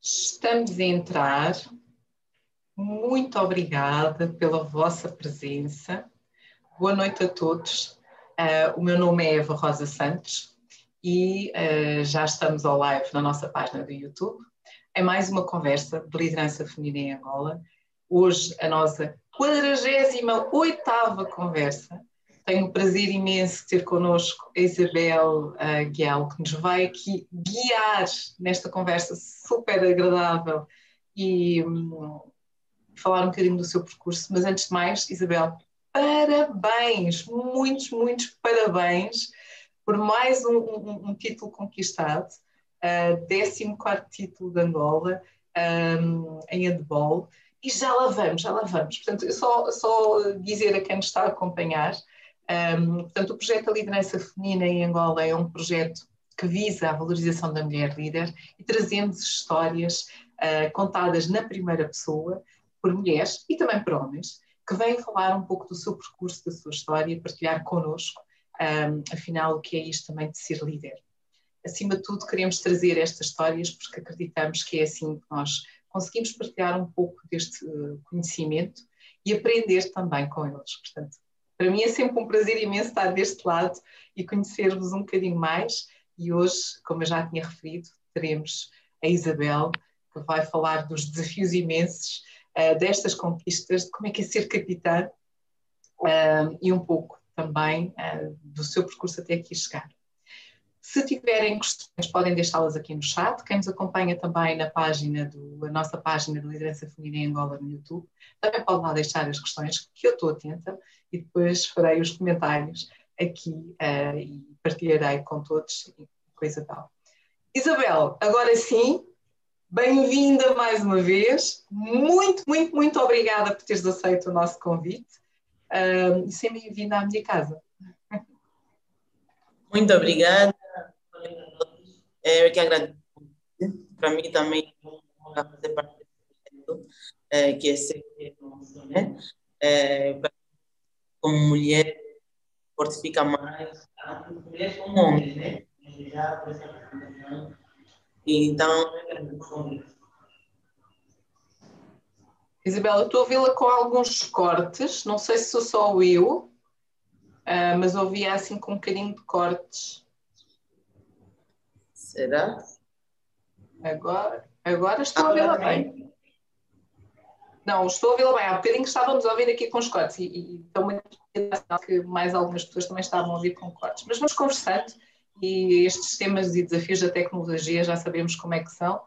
Estamos a entrar. Muito obrigada pela vossa presença. Boa noite a todos. Uh, o meu nome é Eva Rosa Santos e uh, já estamos ao live na nossa página do YouTube. É mais uma conversa de liderança feminina em Angola. Hoje a nossa 48ª conversa tenho o prazer imenso de ter connosco a Isabel uh, Guiel, que nos vai aqui guiar nesta conversa super agradável e um, falar um bocadinho do seu percurso. Mas antes de mais, Isabel, parabéns, muitos, muitos parabéns por mais um, um, um título conquistado, uh, 14 título de Angola um, em handball. E já lá vamos, já lá vamos. Portanto, só, só dizer a quem nos está a acompanhar um, portanto, o projeto da liderança feminina em Angola é um projeto que visa a valorização da mulher líder e trazemos histórias uh, contadas na primeira pessoa por mulheres e também por homens que vêm falar um pouco do seu percurso, da sua história, partilhar connosco, um, afinal, o que é isto também de ser líder. Acima de tudo, queremos trazer estas histórias porque acreditamos que é assim que nós conseguimos partilhar um pouco deste uh, conhecimento e aprender também com eles. Portanto, para mim é sempre um prazer imenso estar deste lado e conhecer-vos um bocadinho mais. E hoje, como eu já tinha referido, teremos a Isabel, que vai falar dos desafios imensos uh, destas conquistas, de como é que é ser capitã uh, e um pouco também uh, do seu percurso até aqui chegar. Se tiverem questões, podem deixá-las aqui no chat. Quem nos acompanha também na página do, nossa página de Liderança Feminina em Angola no YouTube, também pode lá deixar as questões, que eu estou atenta, e depois farei os comentários aqui uh, e partilharei com todos coisa tal. Isabel, agora sim, bem-vinda mais uma vez. Muito, muito, muito obrigada por teres aceito o nosso convite uh, e seja bem-vinda à minha casa. Muito obrigada. É, eu que agradeço. Para mim também fazer parte desse projeto, é, que é ser né? É, como mulher, fortifica mais, tanto mulheres como homens, né? Então, Isabela, eu estou a ouvi-la com alguns cortes, não sei se sou só eu, uh, mas ouvia assim com um bocadinho de cortes. Será? Agora, agora estou a ouvi-la bem. Não, estou a ouvi-la bem. Há bocadinho estávamos a ouvir aqui com os cortes e, e estou muito que mais algumas pessoas também estavam a ouvir com cortes. Mas vamos conversando e estes temas e desafios da tecnologia já sabemos como é que são.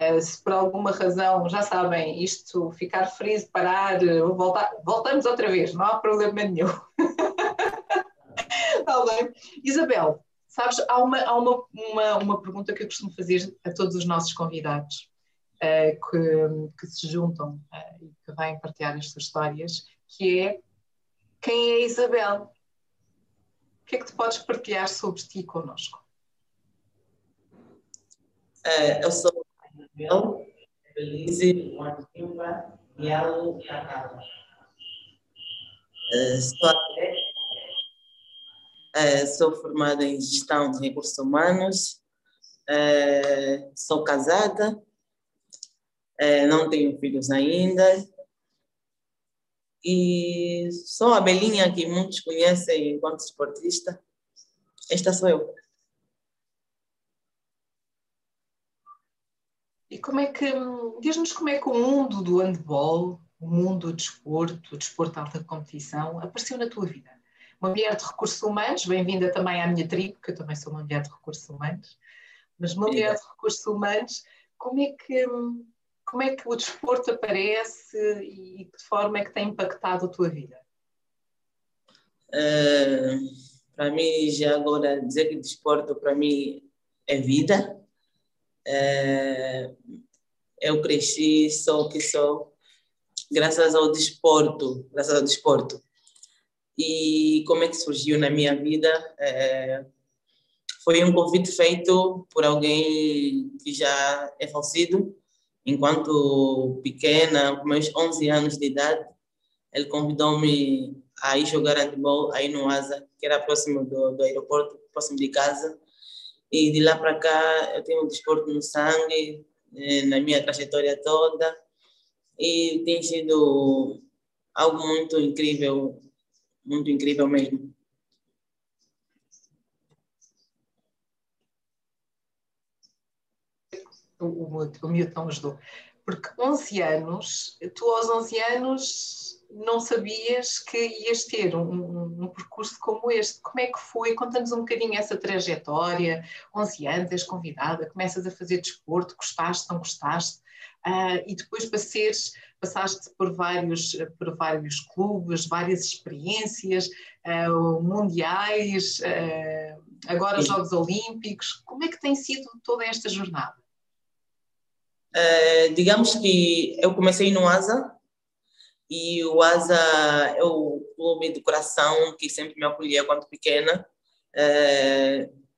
Uh, se por alguma razão, já sabem, isto ficar freeze, parar, voltar, voltamos outra vez, não há problema nenhum. Está bem. Isabel, sabes, há, uma, há uma, uma, uma pergunta que eu costumo fazer a todos os nossos convidados uh, que, que, se juntam uh, e que vêm partilhar estas histórias, que é quem é Isabel? O que é que tu podes partilhar sobre ti connosco? Uh, eu sou a Isabel Belize Martimba Mialo Cacava. Uh, sou uh, sou formada em gestão de recursos humanos, uh, sou casada, uh, não tenho filhos ainda, e sou a Belinha que muitos conhecem enquanto esportista. Esta sou eu. E como é que, diz-nos como é que o mundo do handball, o mundo do desporto, o desporto de alta competição, apareceu na tua vida? Uma mulher de recursos humanos, bem-vinda também à minha tribo, que eu também sou uma mulher de recursos humanos, mas uma mulher de recursos humanos, como é que como é que o desporto aparece e de que forma é que tem impactado a tua vida? Uh, para mim, já agora, dizer que desporto para mim é vida. Uh, eu cresci, sou o que sou, graças ao desporto, graças ao desporto. E como é que surgiu na minha vida? Uh, foi um convite feito por alguém que já é falecido, enquanto pequena, com meus 11 anos de idade, ele convidou-me a ir jogar handball aí no Asa, que era próximo do, do aeroporto, próximo de casa. E de lá para cá eu tenho o desporto no sangue, eh, na minha trajetória toda. E tem sido algo muito incrível, muito incrível mesmo. O, o, o Milton ajudou. Porque 11 anos, tu aos 11 anos não sabias que ias ter um, um, um, percurso como este. Como é que foi? Conta-nos um bocadinho essa trajetória. 11 anos, és convidada, começas a fazer desporto, gostaste, não gostaste? Uh, e depois para seres, passaste por vários, por vários clubes, várias experiências, uh, mundiais, uh, agora Sim. Jogos Olímpicos. Como é que tem sido toda esta jornada? digamos que eu comecei no ASA, e o ASA é o clube do coração que sempre me acolhia quando pequena.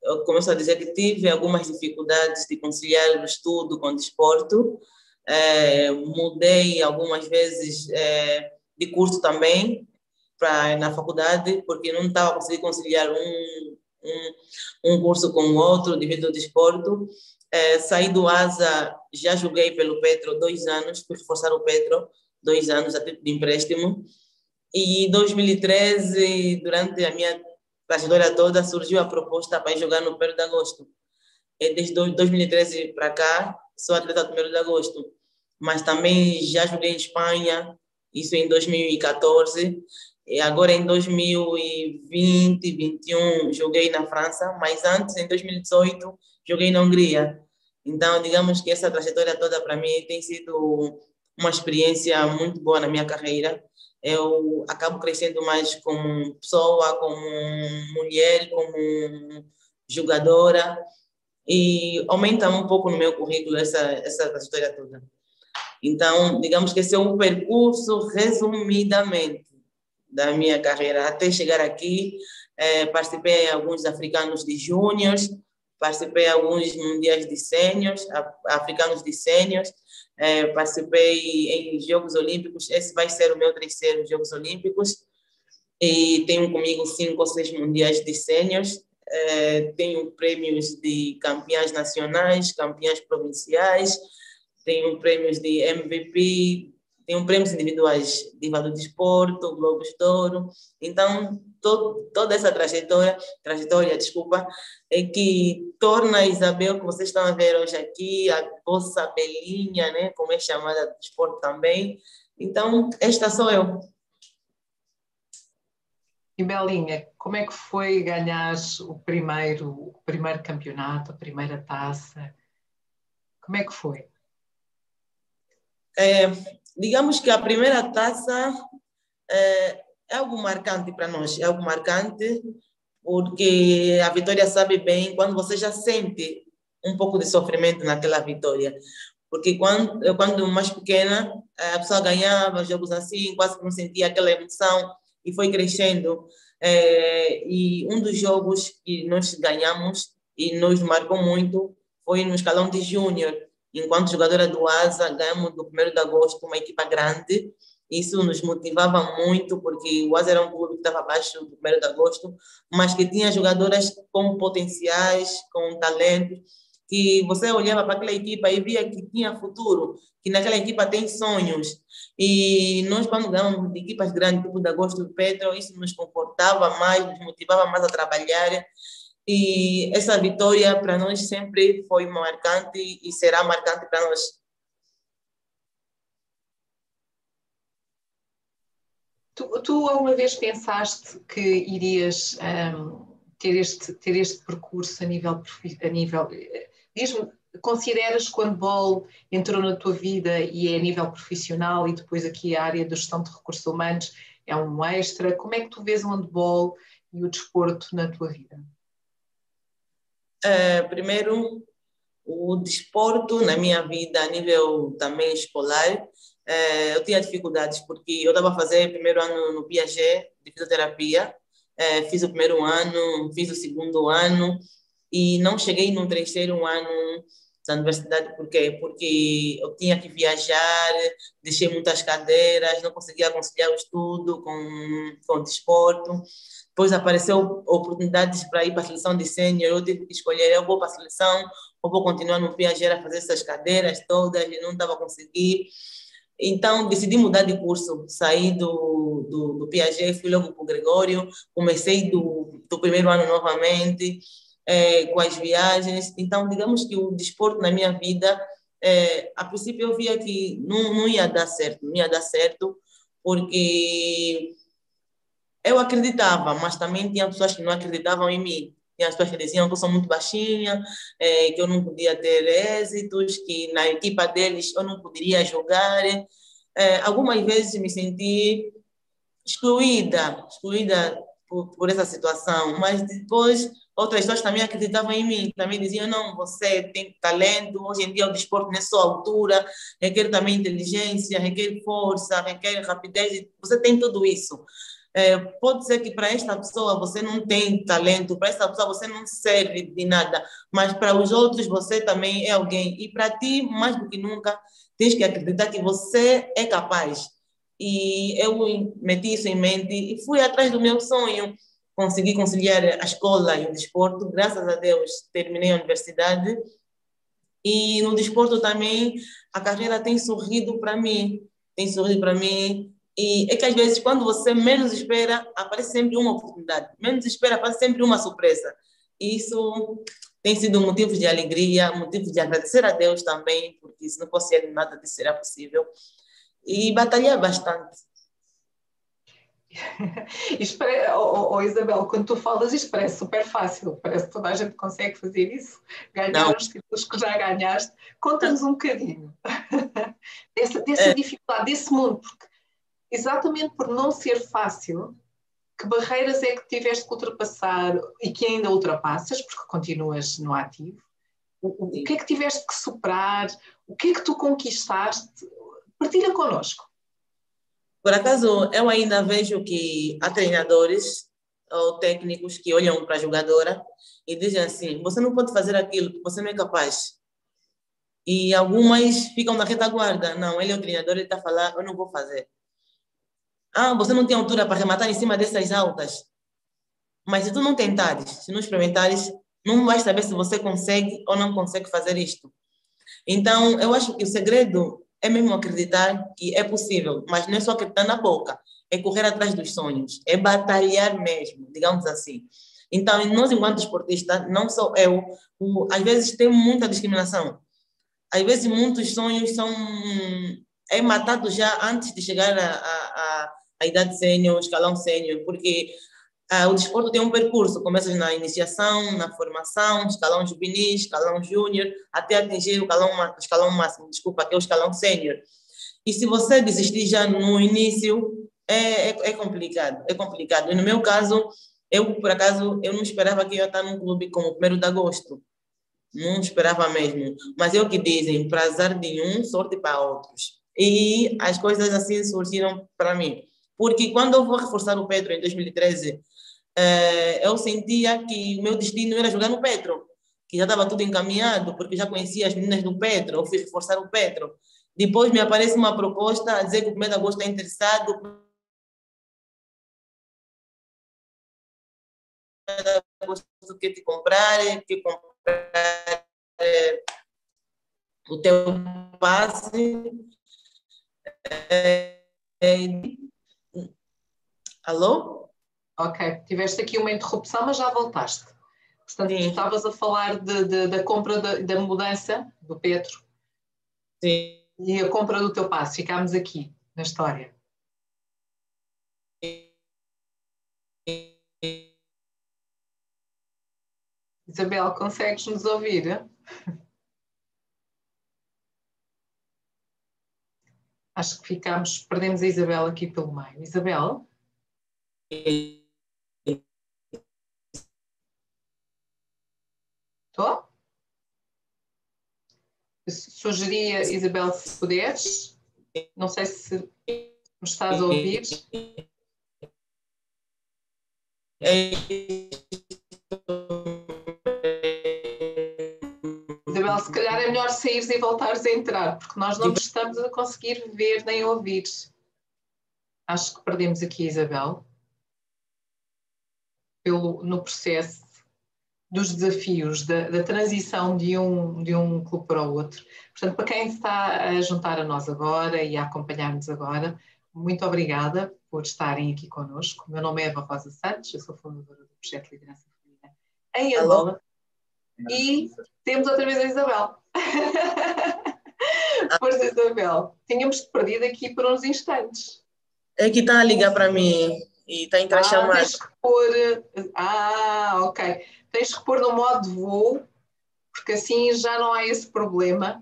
Eu começo a dizer que tive algumas dificuldades de conciliar o estudo com o desporto. É, mudei algumas vezes é, de curso também para na faculdade, porque não estava conseguindo conciliar um, um, um curso com o outro devido ao desporto. É, saí do ASA, já joguei pelo Petro dois anos, fui reforçar o Petro, dois anos a título de empréstimo. E em 2013, durante a minha trajetória toda, surgiu a proposta para jogar no 1 de agosto. E desde 2013 para cá, sou atleta do 1 de agosto. Mas também já joguei em Espanha, isso em 2014. E agora em 2020, 2021, joguei na França, mas antes, em 2018, joguei na Hungria. Então, digamos que essa trajetória toda para mim tem sido uma experiência muito boa na minha carreira. Eu acabo crescendo mais como pessoa, como mulher, como jogadora e aumenta um pouco no meu currículo essa essa história toda. Então, digamos que esse é um percurso resumidamente da minha carreira. Até chegar aqui. É, participei em alguns africanos de júniores, participei em alguns mundiais de sêniores, africanos de sêniores, é, participei em Jogos Olímpicos, esse vai ser o meu terceiro Jogos Olímpicos, e tenho comigo cinco ou seis mundiais de sêniores, é, tenho prêmios de campeãs nacionais, campeãs provinciais, tenho prêmios de MVP, tenho prêmios individuais de Valo Desporto, Globos de Ouro, então todo, toda essa trajetória, trajetória, desculpa, é que torna a Isabel, que vocês estão a ver hoje aqui, a vossa belinha, né, como é chamada de esporte também. Então, esta sou eu. E Belinha, como é que foi ganhar o primeiro, o primeiro campeonato, a primeira taça? Como é que foi? É, digamos que a primeira taça é, é algo marcante para nós, é algo marcante, porque a Vitória sabe bem quando você já sente um pouco de sofrimento naquela vitória. Porque quando, eu, quando mais pequena, a pessoa ganhava jogos assim, quase que não sentia aquela emoção, e foi crescendo. É, e um dos jogos que nós ganhamos e nos marcou muito foi no escalão de júnior. Enquanto jogadora do ASA, ganhamos no 1 de agosto uma equipa grande, isso nos motivava muito, porque o Asa era um clube que estava abaixo do 1 de agosto, mas que tinha jogadoras com potenciais, com talento, que você olhava para aquela equipa e via que tinha futuro, que naquela equipa tem sonhos. E nós, quando ganhamos de equipas grandes, tipo da Agosto do Petro, isso nos confortava mais, nos motivava mais a trabalhar. E essa vitória para nós sempre foi marcante e será marcante para nós Tu, tu alguma vez pensaste que irias um, ter, este, ter este percurso a nível. A nível Diz-me, consideras que o handball entrou na tua vida e é a nível profissional e depois aqui a área da gestão de recursos humanos é um extra? Como é que tu vês o handball e o desporto na tua vida? Uh, primeiro, o desporto na minha vida a nível também escolar é, eu tinha dificuldades porque eu estava a fazer primeiro ano no Piaget de fisioterapia, é, fiz o primeiro ano, fiz o segundo ano e não cheguei no terceiro ano da universidade, por quê? Porque eu tinha que viajar, deixei muitas cadeiras, não conseguia conciliar o estudo com, com o desporto. Depois apareceu oportunidades para ir para a seleção de sênior, eu tive que escolher, eu vou para a seleção ou vou continuar no Piaget a fazer essas cadeiras todas, e não estava conseguindo. Então, decidi mudar de curso, saí do, do, do Piaget, fui logo para o Gregório, comecei do, do primeiro ano novamente, é, com as viagens. Então, digamos que o desporto na minha vida, é, a princípio eu via que não, não ia dar certo, não ia dar certo, porque eu acreditava, mas também tinha pessoas que não acreditavam em mim. Tinha pessoas que diziam que eu sou muito baixinha, é, que eu não podia ter êxitos, que na equipa deles eu não poderia jogar. É, algumas vezes me senti excluída, excluída por, por essa situação, mas depois outras pessoas também acreditavam em mim, também diziam, não, você tem talento, hoje em dia o desporto não é só altura, requer também inteligência, requer força, requer rapidez, você tem tudo isso. É, pode ser que para esta pessoa você não tem talento, para esta pessoa você não serve de nada, mas para os outros você também é alguém. E para ti, mais do que nunca, tens que acreditar que você é capaz. E eu meti isso em mente e fui atrás do meu sonho. Consegui conciliar a escola e o desporto, graças a Deus terminei a universidade. E no desporto também a carreira tem sorrido para mim, tem sorrido para mim e é que às vezes, quando você menos espera, aparece sempre uma oportunidade. Menos espera, aparece sempre uma surpresa. E isso tem sido motivo de alegria, motivo de agradecer a Deus também, porque se não fosse ele, nada disso seria possível. E batalhar bastante. oh, oh, Isabel, quando tu falas, isto parece super fácil, parece que toda a gente consegue fazer isso, ganhar não. os títulos que já ganhaste. Conta-nos um bocadinho dessa, dessa é. dificuldade, desse mundo, porque exatamente por não ser fácil, que barreiras é que tiveste que ultrapassar e que ainda ultrapassas, porque continuas no ativo? O, o que é que tiveste que superar? O que é que tu conquistaste? Partilha connosco. Por acaso, eu ainda vejo que há treinadores ou técnicos que olham para a jogadora e dizem assim: você não pode fazer aquilo, você não é capaz. E algumas ficam na retaguarda: não, ele é o treinador, ele está a falar, eu não vou fazer. Ah, você não tem altura para rematar em cima dessas altas. Mas se tu não tentares, se não experimentares, não vais saber se você consegue ou não consegue fazer isto. Então, eu acho que o segredo é mesmo acreditar que é possível, mas não é só acreditar na boca, é correr atrás dos sonhos, é batalhar mesmo, digamos assim. Então, nós, enquanto esportistas, não só eu, o, às vezes tem muita discriminação. Às vezes, muitos sonhos são é matado já antes de chegar a, a, a idade sênior, escalão sênior, porque ah, o desporto tem um percurso, começa na iniciação, na formação, escalão juvenil, escalão júnior, até atingir o escalão, escalão máximo, desculpa, que é o escalão sênior. E se você desistir já no início, é, é, é, complicado, é complicado. E no meu caso, eu, por acaso, eu não esperava que eu ia estar num clube como o 1 de agosto. Não esperava mesmo. Mas é o que dizem, para azar de um, sorte para outros. E as coisas assim surgiram para mim. Porque quando eu vou reforçar o Petro em 2013, eh, eu sentia que o meu destino era jogar no Petro, que já estava tudo encaminhado, porque já conhecia as meninas do Petro, eu fui reforçar o Petro. Depois me aparece uma proposta a dizer que o primeiro de agosto está interessado. que te comprar, que comprar é, o teu passe. É, Alô? Ok, tiveste aqui uma interrupção, mas já voltaste. Portanto, Sim. estavas a falar de, de, da compra da, da, mudança do Petro. Sim. E a compra do teu passo. Ficámos aqui na história. Isabel, consegues nos ouvir? Acho que ficámos, perdemos a Isabel aqui pelo meio. Isabel? Sugeria, Isabel, se puderes. Não sei se me estás a ouvir. Isabel, se calhar é melhor saíres e voltares a entrar, porque nós não estamos a conseguir ver nem ouvir. Acho que perdemos aqui Isabel pelo, no processo dos desafios da, da, transição de um, de um clube para o outro. Portanto, para quem está a juntar a nós agora e a acompanhar-nos agora, muito obrigada por estarem aqui connosco. O meu nome é Eva Rosa Santos, eu sou fundadora do projeto Liderança Feminina em Angola. E temos outra vez a Isabel. Força, Isabel. Tínhamos perdido aqui por uns instantes. É que está a ligar para mim e está a entrar ah, chamada. Tens que pôr. Ah, ok. Tens que pôr no modo de voo, porque assim já não há esse problema,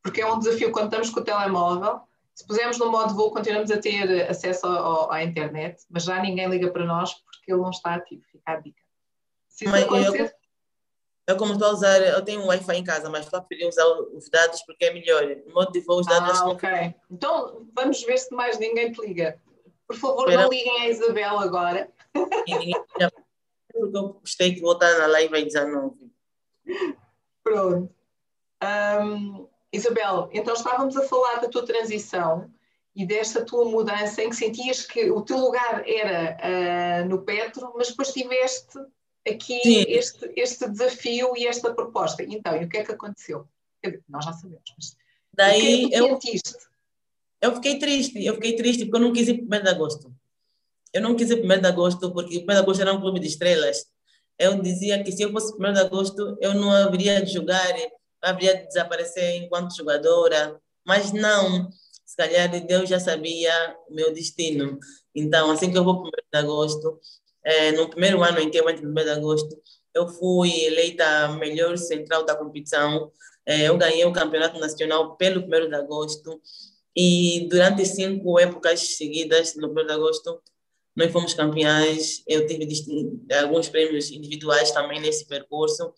porque é um desafio quando estamos com o telemóvel. Se pusermos no modo de voo, continuamos a ter acesso ao, à internet, mas já ninguém liga para nós porque ele não está ativo. Fica a dica. Se acontecer, eu como estou a usar, eu tenho um Wi-Fi em casa, mas estou a preferir usar os dados porque é melhor. No modo de voo, os dados... Ah, ok. Não... Então, vamos ver se mais ninguém te liga. Por favor, Espera. não liguem a Isabel agora. Porque eu gostei de voltar na live em 19. Pronto. Um, Isabel, então estávamos a falar da tua transição e desta tua mudança em que sentias que o teu lugar era uh, no Petro, mas depois tiveste aqui este, este desafio e esta proposta. Então, e o que é que aconteceu? Nós já sabemos, mas Daí, o que é que eu, sentiste? Eu fiquei triste, eu fiquei triste porque eu não quis ir 1 de agosto. Eu não quis ir 1 de agosto porque 1 de agosto era um clube de estrelas. Eu dizia que se eu fosse 1 de agosto, eu não haveria de jogar, haveria de desaparecer enquanto jogadora. Mas não, se calhar Deus já sabia o meu destino. Então, assim que eu vou 1 de agosto, é, no primeiro ano em que eu entrei no mês de agosto, eu fui eleita melhor central da competição. É, eu ganhei o campeonato nacional pelo primeiro de agosto. E durante cinco épocas seguidas, no primeiro de agosto, nós fomos campeões. Eu tive alguns prêmios individuais também nesse percurso.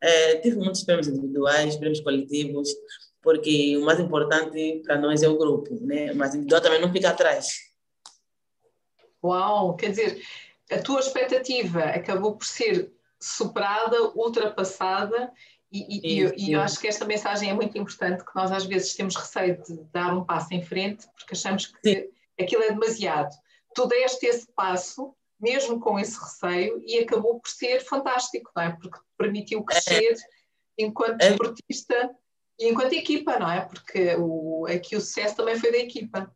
É, tive muitos prêmios individuais, prêmios coletivos, porque o mais importante para nós é o grupo, né? Mas individual também não fica atrás. Uau, quer dizer, a tua expectativa acabou por ser superada, ultrapassada, e, e, e, eu acho que esta mensagem é muito importante, que nós às vezes temos receio de dar um passo em frente, porque achamos que sim. aquilo é demasiado. Tu deste esse passo, mesmo com esse receio, e acabou por ser fantástico, não é? Porque permitiu crescer é. enquanto é. esportista e enquanto equipa, não é? Porque o, aqui o sucesso também foi da equipa.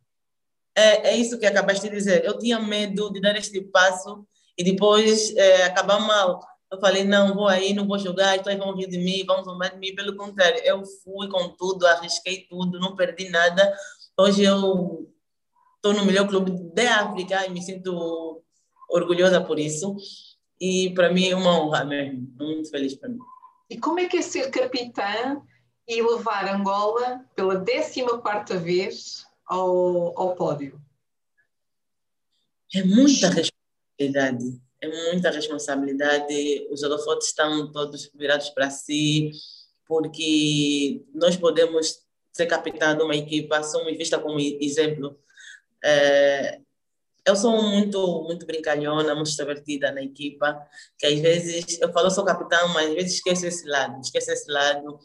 É, é isso que acabaste de dizer. Eu tinha medo de dar este passo e depois é, acabar mal. Eu falei, não, vou aí, não vou jogar, então vão rir de mim, vão zombar de mim. Pelo contrário, eu fui com tudo, arrisquei tudo, não perdi nada. Hoje eu estou no melhor clube da África e me sinto orgulhosa por isso. E para mim é uma honra mesmo, muito feliz para mim. E como é que é ser capitã e levar Angola pela 14 quarta vez ao, ao pódio? É muita responsabilidade. É muita responsabilidade. Os holofotes estão todos virados para si, porque nós podemos ser capitão de uma equipa, somos vista como exemplo. É, eu sou muito muito brincalhona, muito extrovertida na equipa, que às vezes eu falo sou capitão, mas às vezes esqueço esse lado, esqueço esse lado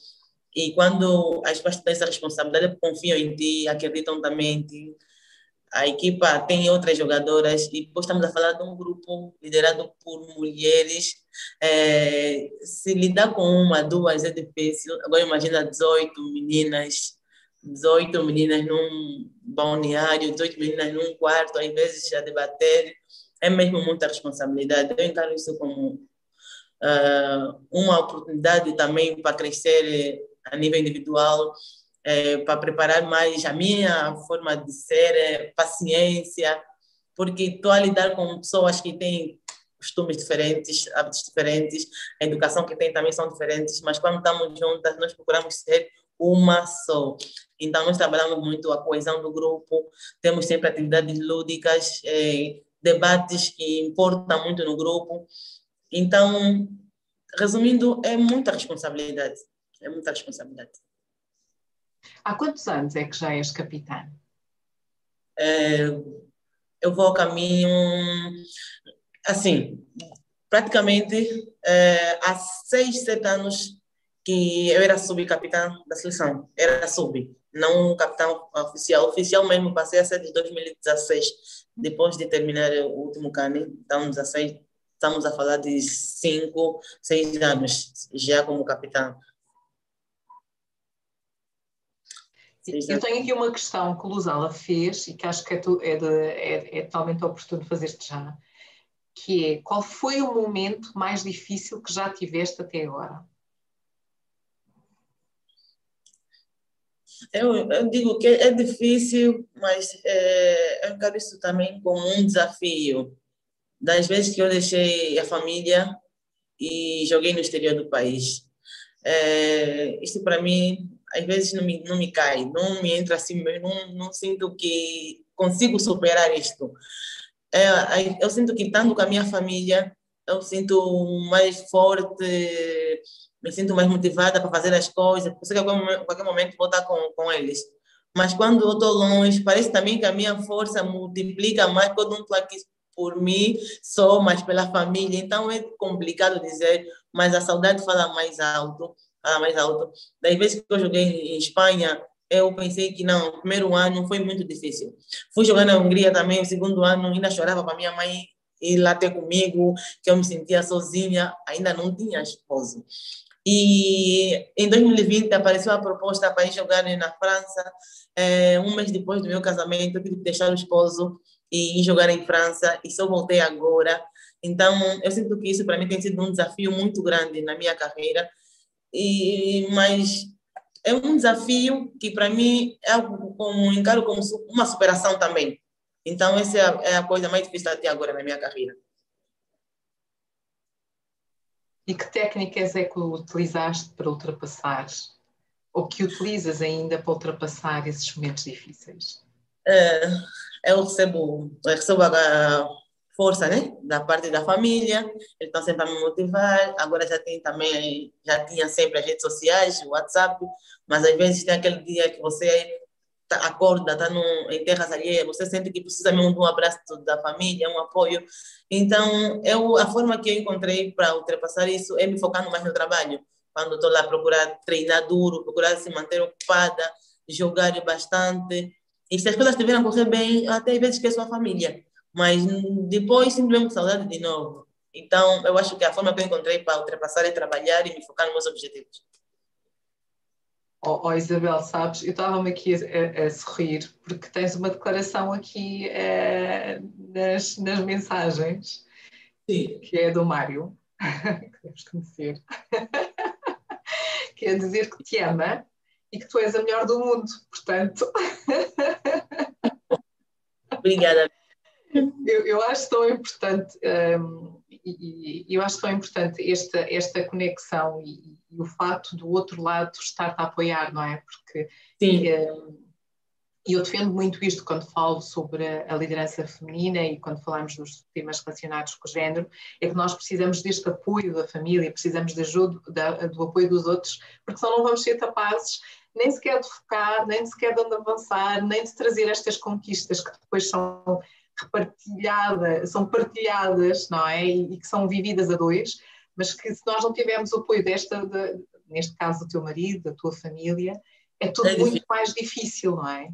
e quando as pessoas têm essa responsabilidade, confiam em ti, acreditam também em ti. A equipa tem outras jogadoras e depois estamos a falar de um grupo liderado por mulheres. É, se lidar com uma, duas é difícil. Agora imagina 18 meninas, 18 meninas num balneário, 18 meninas num quarto, às vezes já debater. É mesmo muita responsabilidade. Eu encaro isso como uh, uma oportunidade também para crescer a nível individual, é, para preparar mais a minha forma de ser, é, paciência, porque estou a lidar com pessoas que têm costumes diferentes, hábitos diferentes, a educação que têm também são diferentes, mas quando estamos juntas, nós procuramos ser uma só. Então, nós trabalhamos muito a coesão do grupo, temos sempre atividades lúdicas, é, debates que importam muito no grupo. Então, resumindo, é muita responsabilidade é muita responsabilidade. Há quantos anos é que já és capitã? É, eu vou ao caminho, assim, praticamente é, há seis, sete anos que eu era subcapitã da seleção, era sub, não capitão oficial. Oficial mesmo passei a ser de 2016, depois de terminar o último CANI, então 16, estamos a falar de 5, 6 anos já como capitão. Eu tenho aqui uma questão que o Luzala fez e que acho que é, tu, é, de, é, é totalmente oportuno fazer-te já, que é qual foi o momento mais difícil que já tiveste até agora? Eu, eu digo que é difícil, mas é, eu encaro isso também como um desafio. Das vezes que eu deixei a família e joguei no exterior do país. É, isso para mim, às vezes não me, não me cai, não me entra assim, não, não sinto que consigo superar isto. É, eu sinto que estando com a minha família, eu sinto mais forte, me sinto mais motivada para fazer as coisas, porque sei que a qualquer momento vou estar com, com eles. Mas quando eu estou longe, parece também que a minha força multiplica mais quando não estou aqui por mim só, mas pela família. Então é complicado dizer, mas a saudade fala mais alto, fala mais alto. Das vezes que eu joguei em Espanha, eu pensei que não, o primeiro ano foi muito difícil. Fui jogar na Hungria também, o segundo ano ainda chorava para minha mãe ir lá ter comigo, que eu me sentia sozinha, ainda não tinha esposo. E em 2020 apareceu a proposta para ir jogar na França. É, um mês depois do meu casamento, eu tive que deixar o esposo e ir jogar em França, e só voltei agora. Então, eu sinto que isso para mim tem sido um desafio muito grande na minha carreira. E, mas é um desafio que para mim é algo como encaro como uma superação também. Então, essa é a, é a coisa mais difícil até agora na minha carreira. E que técnicas é que utilizaste para ultrapassar? Ou que utilizas ainda para ultrapassar esses momentos difíceis? É, eu recebo, eu recebo a força né, da parte da família, eles estão sempre a me motivar. Agora já tem também, já tinha sempre as redes sociais, o WhatsApp, mas às vezes tem aquele dia que você tá, acorda, está em terras alheias, você sente que precisa mesmo de um abraço da família, um apoio. Então, eu, a forma que eu encontrei para ultrapassar isso é me focando mais no trabalho. Quando estou lá, procurar treinar duro, procurar se manter ocupada, jogar bastante. E se as coisas estiverem a correr bem, até às vezes esqueço a família. Mas depois sinto mesmo saudade de novo. Então, eu acho que a forma que eu encontrei para ultrapassar é trabalhar e me focar nos meus objetivos. Oh, oh, Isabel, sabes, eu estava-me aqui a, a, a, sorrir porque tens uma declaração aqui é, nas, nas mensagens, Sim. que é do Mário, que deves conhecer, que é dizer que te ama e que tu és a melhor do mundo, portanto. Obrigada. Eu, eu acho tão importante, um, e, e, eu acho tão importante esta, esta conexão e, e, o fato do outro lado estar a apoiar, não é? Porque Sim. Um, e eu defendo muito isto quando falo sobre a liderança feminina e quando falamos dos temas relacionados com o género, é que nós precisamos deste apoio da família, precisamos de ajuda, da, do apoio dos outros, porque senão não vamos ser capazes nem sequer de focar, nem sequer de avançar, nem de trazer estas conquistas que depois são repartilhadas, são partilhadas, não é? E, e, que são vividas a dois, mas que se nós não tivermos o apoio desta, de, neste caso do teu marido, da tua família, é tudo é muito mais difícil, não é?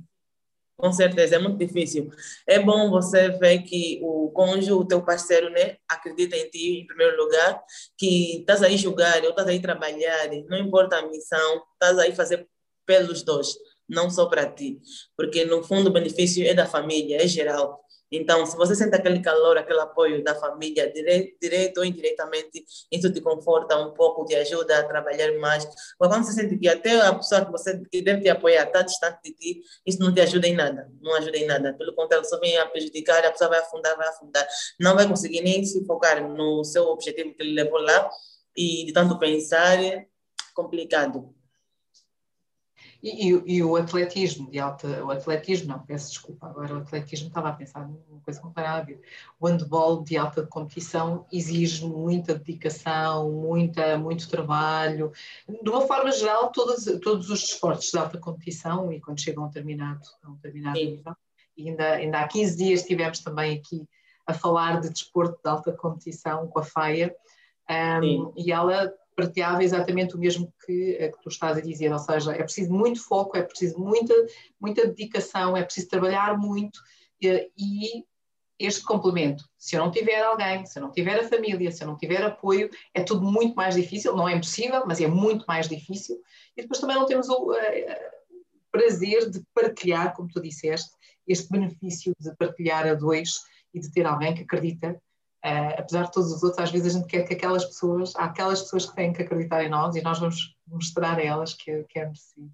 Com certeza, é muito difícil. É bom você ver que o cônjuge, o teu parceiro, né, acredita em ti em primeiro lugar, que estás aí jogar, ou estás aí trabalhar, não importa a missão, estás aí fazer pelos dois, não só para ti, porque no fundo o benefício é da família, é geral. Então, se você sente aquele calor, aquele apoio da família, direito ou indiretamente, isso te conforta um pouco, te ajuda a trabalhar mais. Mas quando você sente que até a pessoa que você que deve te apoiar está distante de ti, isso não te ajuda em nada, não ajuda em nada. Pelo contrário, só vem a prejudicar, a pessoa vai afundar, vai afundar. Não vai conseguir nem se focar no seu objetivo que ele levou lá e de tanto pensar, é complicado. E, e, e, o atletismo de alta, o atletismo, não, peço desculpa, agora o atletismo estava a pensar numa coisa ver. O handball de alta competição exige muita dedicação, muita, muito trabalho. De uma forma geral, todos, todos os esportes de alta competição, e quando chegam a um determinado, a um determinado nível, ainda, ainda há 15 dias estivemos também aqui a falar de desporto de alta competição com a FAIA, um, e ela partilhava exatamente o mesmo que, que, tu estás a dizer, ou seja, é preciso muito foco, é preciso muita, muita dedicação, é preciso trabalhar muito e, este complemento, se eu não tiver alguém, se eu não tiver a família, se eu não tiver apoio, é tudo muito mais difícil, não é impossível, mas é muito mais difícil. E depois também não temos o uh, prazer de partilhar, como tu disseste, este benefício de partilhar a dois e de ter alguém que acredita Uh, apesar de todos os outros, às vezes a gente quer que aquelas pessoas, há aquelas pessoas que têm que acreditar em nós e nós vamos mostrar a elas que, que é merecido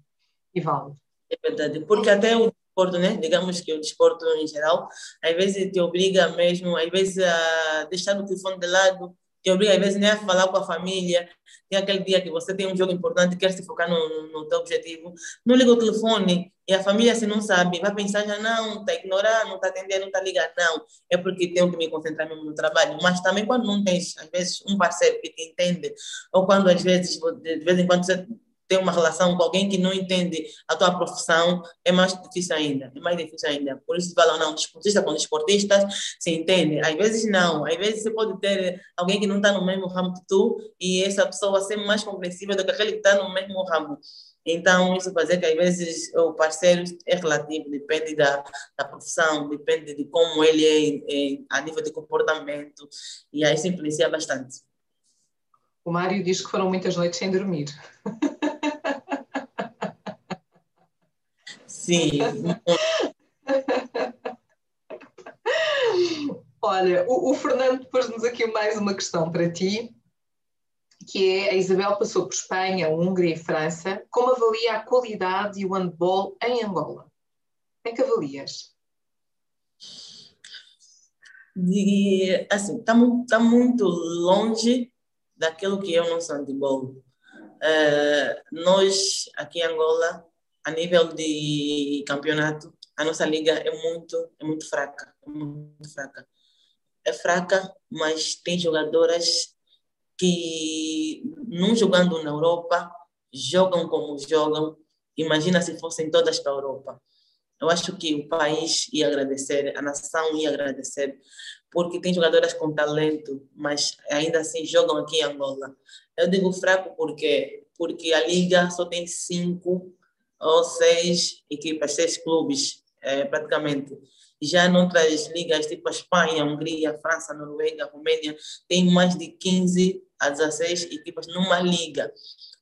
e válido. É verdade, porque até o desporto, né? digamos que o desporto em geral, às vezes te obriga mesmo, às vezes a deixar o telefone de lado te obriga às vezes nem a falar com a família. Tem aquele dia que você tem um jogo importante, quer se focar no, no teu objetivo, não liga o telefone e a família se não sabe, vai pensar já não, está ignorando, não está atendendo, não está ligando, não, é porque tenho que me concentrar mesmo no trabalho. Mas também quando não tens, às vezes, um parceiro que te entende, ou quando às vezes, de vez em quando você ter uma relação com alguém que não entende a tua profissão, é mais difícil ainda, é mais difícil ainda. Por isso falam, não, desportista com desportistas se entende. Às vezes não, às vezes você pode ter alguém que não está no mesmo ramo que tu e essa pessoa ser mais compreensível do que aquele que está no mesmo ramo. Então, isso faz que às vezes o parceiro é relativo, depende da, da profissão, depende de como ele é, é a nível de comportamento, e aí isso influencia bastante. O Mário diz que foram muitas noites sem dormir. Sim. Olha, o, o Fernando pôs-nos aqui mais uma questão para ti, que é a Isabel passou por Espanha, Hungria e França. Como avalia a qualidade e o handball em Angola? Como é que avalias? De, assim, está tá muito longe daquilo que é o nosso handball. Uh, nós, aqui em Angola, a nível de campeonato, a nossa liga é muito, é muito fraca, é muito fraca. É fraca, mas tem jogadoras que, não jogando na Europa, jogam como jogam. Imagina se fossem todas para a Europa. Eu acho que o país ia agradecer, a nação ia agradecer, porque tem jogadoras com talento, mas ainda assim jogam aqui em Angola. Eu digo fraco porque porque a liga só tem cinco ou seis equipas, seis clubes, é, praticamente. Já em outras ligas, tipo a Espanha, Hungria, França, Noruega, Romênia, tem mais de 15 a 16 equipas numa liga.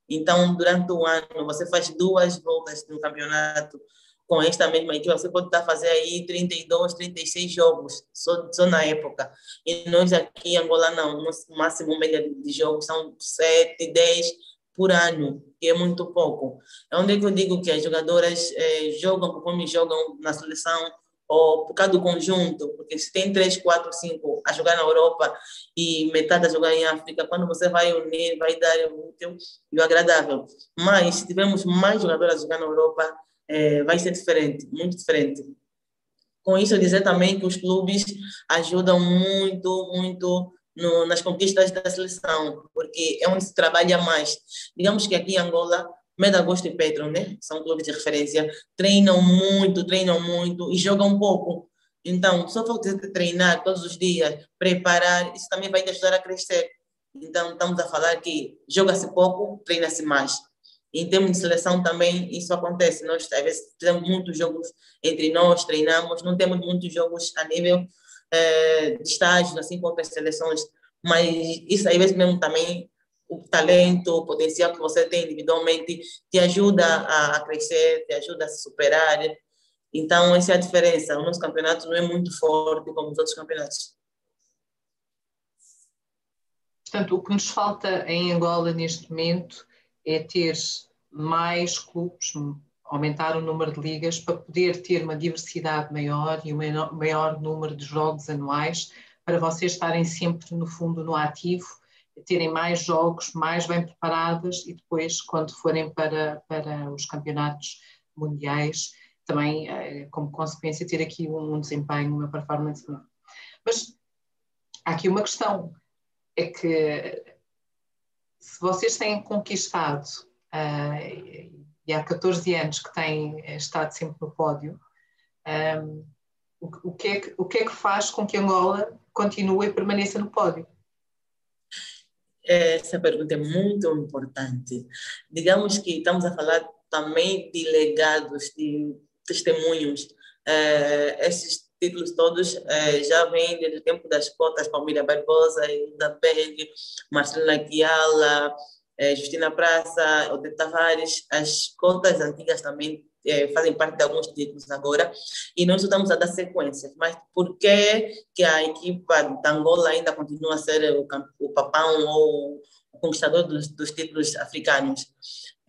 Então, durante o ano, você faz duas voltas no campeonato com esta mesma equipe, você pode estar fazendo aí 32, 36 jogos, só, só na época. E nós aqui em Angola, não, nosso máximo média de jogos são 7, 10 por ano, que é muito pouco. É onde eu digo que as jogadoras eh, jogam conforme jogam na seleção ou por causa do conjunto, porque se tem três, quatro, cinco a jogar na Europa e metade a jogar em África, quando você vai unir, vai dar o útil e o agradável. Mas se tivermos mais jogadoras jogar na Europa, eh, vai ser diferente, muito diferente. Com isso, dizer também que os clubes ajudam muito, muito no, nas conquistas da seleção, porque é onde se trabalha mais. Digamos que aqui em Angola, Medagosto e Petro, né? São clubes de referência, treinam muito, treinam muito e jogam pouco. Então, só falta treinar todos os dias, preparar, isso também vai te ajudar a crescer. Então, estamos a falar que joga-se pouco, treina-se mais. Em termos de seleção também isso acontece. Nós, às vezes, temos muitos jogos entre nós, treinamos, não temos muitos jogos a nível é, de estágios, assim como outras seleções, mas isso vezes mesmo também o talento, o potencial que você tem individualmente te ajuda a, a crescer, te ajuda a se superar. Então, essa é a diferença. O nosso campeonato não é muito forte como os outros campeonatos. Portanto, o que nos falta em Angola neste momento é ter mais clubes, aumentar o número de ligas para poder ter uma diversidade maior e um maior número de jogos anuais para vocês estarem sempre no fundo no ativo, terem mais jogos, mais bem preparadas e depois quando forem para, para os campeonatos mundiais também eh, como consequência ter aqui um desempenho, uma performance melhor. Mas há aqui uma questão, é que se vocês têm conquistado uh, e há 14 anos que tem estado sempre no pódio, um, o, que é que, o que é que faz com que Angola continue e permaneça no pódio? Essa pergunta é muito importante. Digamos que estamos a falar também de legados, de testemunhos. É, esses títulos todos é, já vêm desde o tempo das cotas, Palmira Barbosa, Hilda Berg, Marcelina Guiala, é, Justina Praça, Odete Tavares. As cotas antigas também é, fazem parte de alguns títulos agora, e nós estamos a dar sequência. Mas por que, que a equipa da Angola ainda continua a ser o, o papão ou o conquistador dos, dos títulos africanos?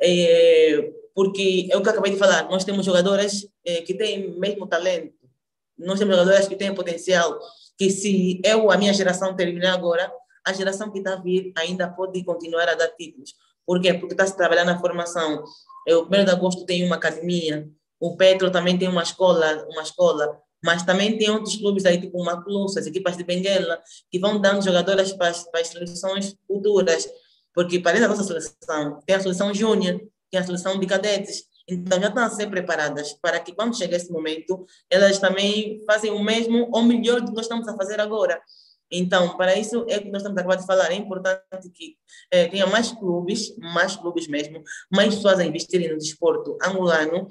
É, porque é o que acabei de falar, nós temos jogadoras é, que têm mesmo talento, nós temos jogadoras que têm potencial, que se eu, a minha geração terminar agora, a geração que está a vir ainda pode continuar a dar títulos. Por quê? Porque está se trabalhando na formação. O 1 de agosto tem uma academia, o Petro também tem uma escola, uma escola, mas também tem outros clubes aí, tipo o Maclus, as equipas de Benguela, que vão dando jogadoras para as, para as seleções futuras, porque para a nossa seleção, tem a seleção júnior, tem a seleção de cadetes, então já estão a ser preparadas para que quando chegar esse momento, elas também fazem o mesmo ou melhor do que nós estamos a fazer agora. Então, para isso é que nós estamos acabando de falar. É importante que é, tenha mais clubes, mais clubes mesmo, mais pessoas a investirem no desporto angolano,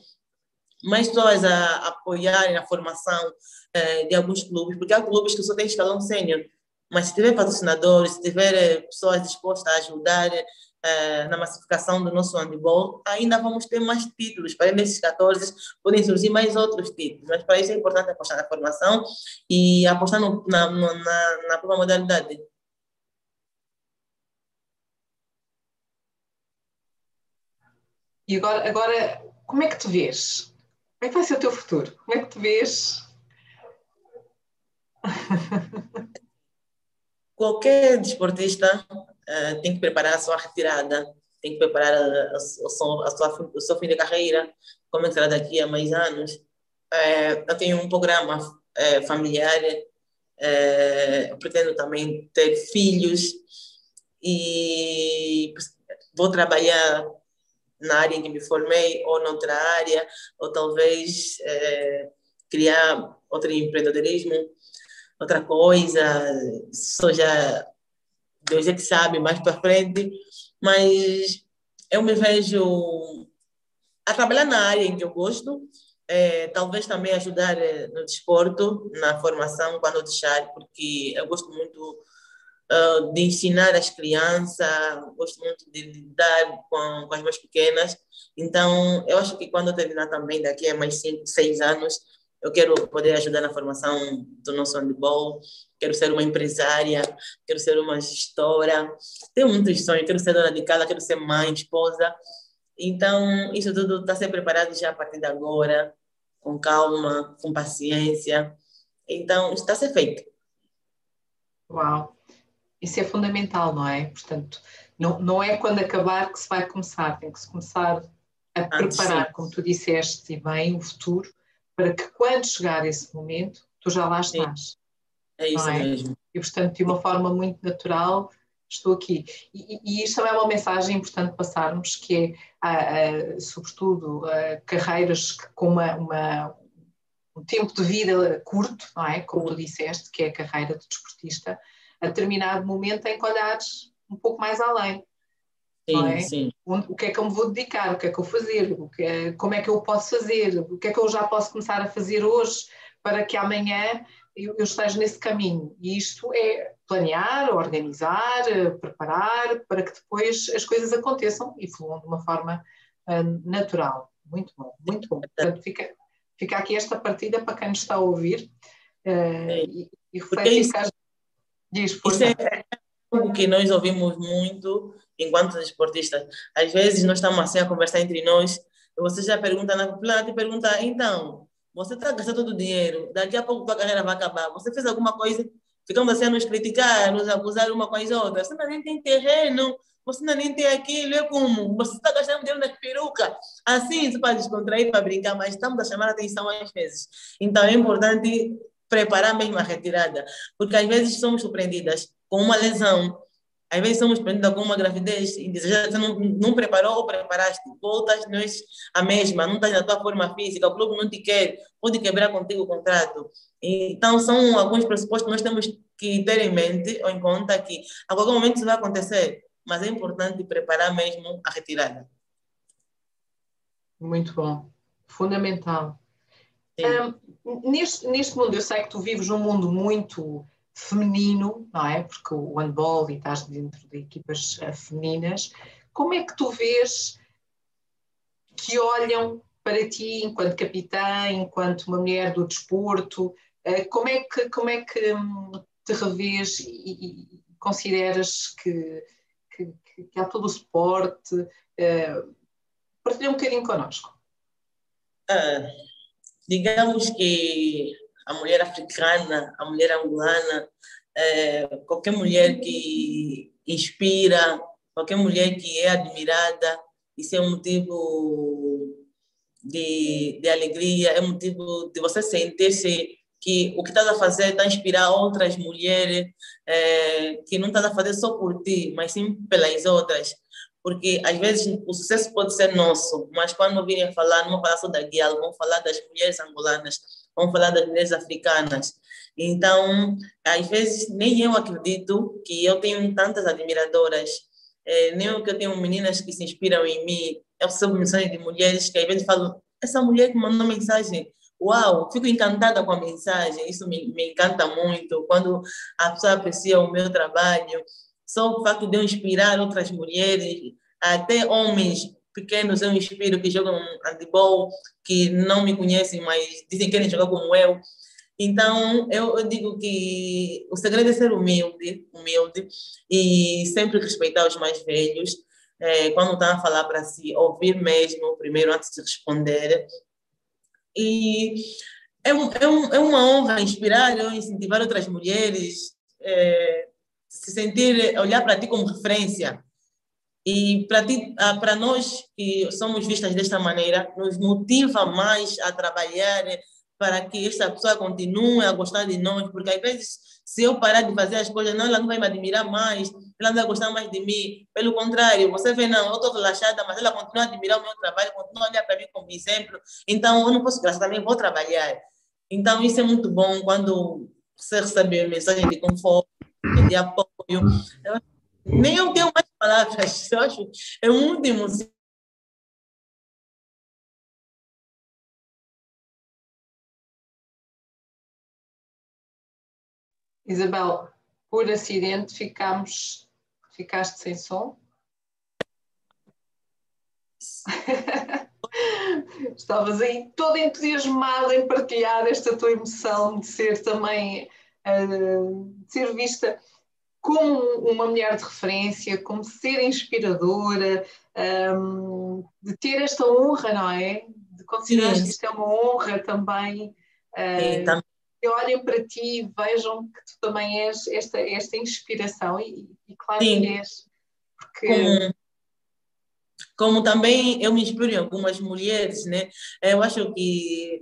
mais pessoas a apoiarem a formação é, de alguns clubes, porque há clubes que só têm escalão sênior. Mas se tiver patrocinadores, se tiver é, pessoas dispostas a ajudar eh, na massificação do nosso handball, ainda vamos ter mais títulos. Para esses 14, podem surgir mais outros títulos. Mas para isso é importante apostar na formação e apostar no, na, na, na própria modalidade. E agora, agora, como é que te vês? Como é que vai ser o teu futuro? Como é que te vês? Qualquer desportista uh, tem que preparar a sua retirada, tem que preparar a, a, sua, a sua, o seu fim de carreira, como é será daqui a mais anos. Uh, eu tenho um programa uh, familiar, uh, pretendo também ter filhos e vou trabalhar na área em que me formei ou noutra área, ou talvez criar outro empreendedorismo, outra coisa, sou já Deus é que sabe mais para frente, mas eu me vejo a trabalhar na área em que eu gosto, é, talvez também ajudar é, no desporto, na formação, quando deixar, porque eu gosto muito uh, de ensinar as crianças, gosto muito de lidar com, com as mais pequenas, então eu acho que quando eu terminar também, daqui a mais cinco, seis anos, eu quero poder ajudar na formação do nosso handball, quero ser uma empresária, quero ser uma gestora, tenho muitos sonhos, quero ser dona de casa, quero ser mãe, esposa. Então, isso tudo está sendo preparado já a partir de agora, com calma, com paciência. Então, está a ser feito. Uau! Isso é fundamental, não é? Portanto, não, não é quando acabar que se vai começar, tem que se começar a preparar, como tu disseste, e bem, o futuro, para que quando chegar esse momento, tu já lá estás. É isso é? mesmo. E, portanto, de uma forma muito natural, estou aqui. E, e isto também é uma mensagem importante passarmos, que é, sobretudo, carreiras com uma, uma, um tempo de vida curto, não é? Como tu disseste, que é a carreira de desportista, a determinado momento em que olhares um pouco mais além. Sim, é? sim. O que é que eu me vou dedicar, o que é que eu vou fazer, o que é, como é que eu posso fazer, o que é que eu já posso começar a fazer hoje para que amanhã eu, eu esteja nesse caminho. E isto é planear, organizar, preparar para que depois as coisas aconteçam e fluam de uma forma uh, natural. Muito bom, muito bom. Portanto, fica, fica aqui esta partida para quem nos está a ouvir uh, e, e refletir isso, diz, isso é algo que nós ouvimos muito enquanto desportistas. Às vezes nós estamos assim a conversar entre nós, e você já pergunta na planta e pergunta, então, você está gastando todo o dinheiro, daqui a pouco a carreira vai acabar, você fez alguma coisa, ficamos assim a nos criticar, nos acusar uma com as outras, você não tem terreno, você não tem aquilo, é como, você está gastando dinheiro na peruca, assim, isso para descontrair, para brincar, mas estamos a chamar a atenção às vezes. Então é importante preparar mesmo a retirada, porque às vezes somos surpreendidas com uma lesão, Às vezes somos prendidos com uma gravidez indesejada, você não, não preparou ou preparaste, voltas, não é a mesma, não estás na tua forma física, o clube não te quer, pode quebrar contigo o contrato. Então, são alguns pressupostos que nós temos que ter em mente ou em conta que a qualquer momento isso vai acontecer, mas é importante preparar mesmo a retirada. Muito bom, fundamental. Um, neste, neste mundo, eu sei que tu vives num mundo muito feminino, não é? Porque o handball e estás dentro de equipas uh, femininas. Como é que tu vês que olham para ti enquanto capitã, enquanto uma mulher do desporto? Uh, como é que, como é que um, te revês e, e consideras que, que, que, há todo o suporte? Uh, partilha um bocadinho connosco. Uh, digamos que a mulher africana, a mulher angolana, é, qualquer mulher que inspira, qualquer mulher que é admirada, isso é um motivo de, de alegria, é um motivo de você sentir-se que o que estás a fazer está a inspirar outras mulheres, é, que não estás a fazer só por ti, mas sim pelas outras. Porque às vezes o sucesso pode ser nosso, mas quando virem falar, não vão falar só da Guial, vão falar das mulheres angolanas, vamos falar das mulheres africanas. Então, às vezes, nem eu acredito que eu tenho tantas admiradoras, é, nem eu que eu tenho meninas que se inspiram em mim. Eu recebo mensagens de mulheres que às vezes falam, essa mulher que mandou mensagem, uau, fico encantada com a mensagem, isso me, me encanta muito, quando a pessoa aprecia o meu trabalho, só o fato de eu inspirar outras mulheres, até homens pequenos eu inspiro que jogam handball, que não me conhecem, mas dizem que querem jogar como eu. Então, eu, eu, digo que o segredo é ser humilde, humilde e sempre respeitar os mais velhos. É, quando estão a falar para si, ouvir mesmo primeiro antes de responder. E é, é, é uma honra inspirar, incentivar outras mulheres, é, se sentir, olhar para ti como referência. E para nós que somos vistas desta maneira, nos motiva mais a trabalhar para que esta pessoa continue a gostar de nós, porque às vezes, se eu parar de fazer as coisas, não, ela não vai me admirar mais, ela não vai gostar mais de mim. Pelo contrário, você vê, não, eu estou relaxada, mas ela continua a admirar o meu trabalho, continua a olhar para mim como exemplo. Então, eu não posso gastar também, vou trabalhar. Então, isso é muito bom quando você recebe mensagem de conforto, de apoio. Nem eu tenho mais palavras, eu acho, é muito emocionante. Isabel, por acidente ficamos, ficaste sem som? Estavas aí toda entusiasmada em partilhar esta tua emoção de ser também, uh, de ser vista como uma mulher de referência, como ser inspiradora, um, de ter esta honra, não é? De considerar que isto é uma honra também. Uh, que olhem para ti e vejam que tu também és esta, esta inspiração e, e claro Sim. que és. Porque... Como, como também eu me inspiro em algumas mulheres, né? Eu acho que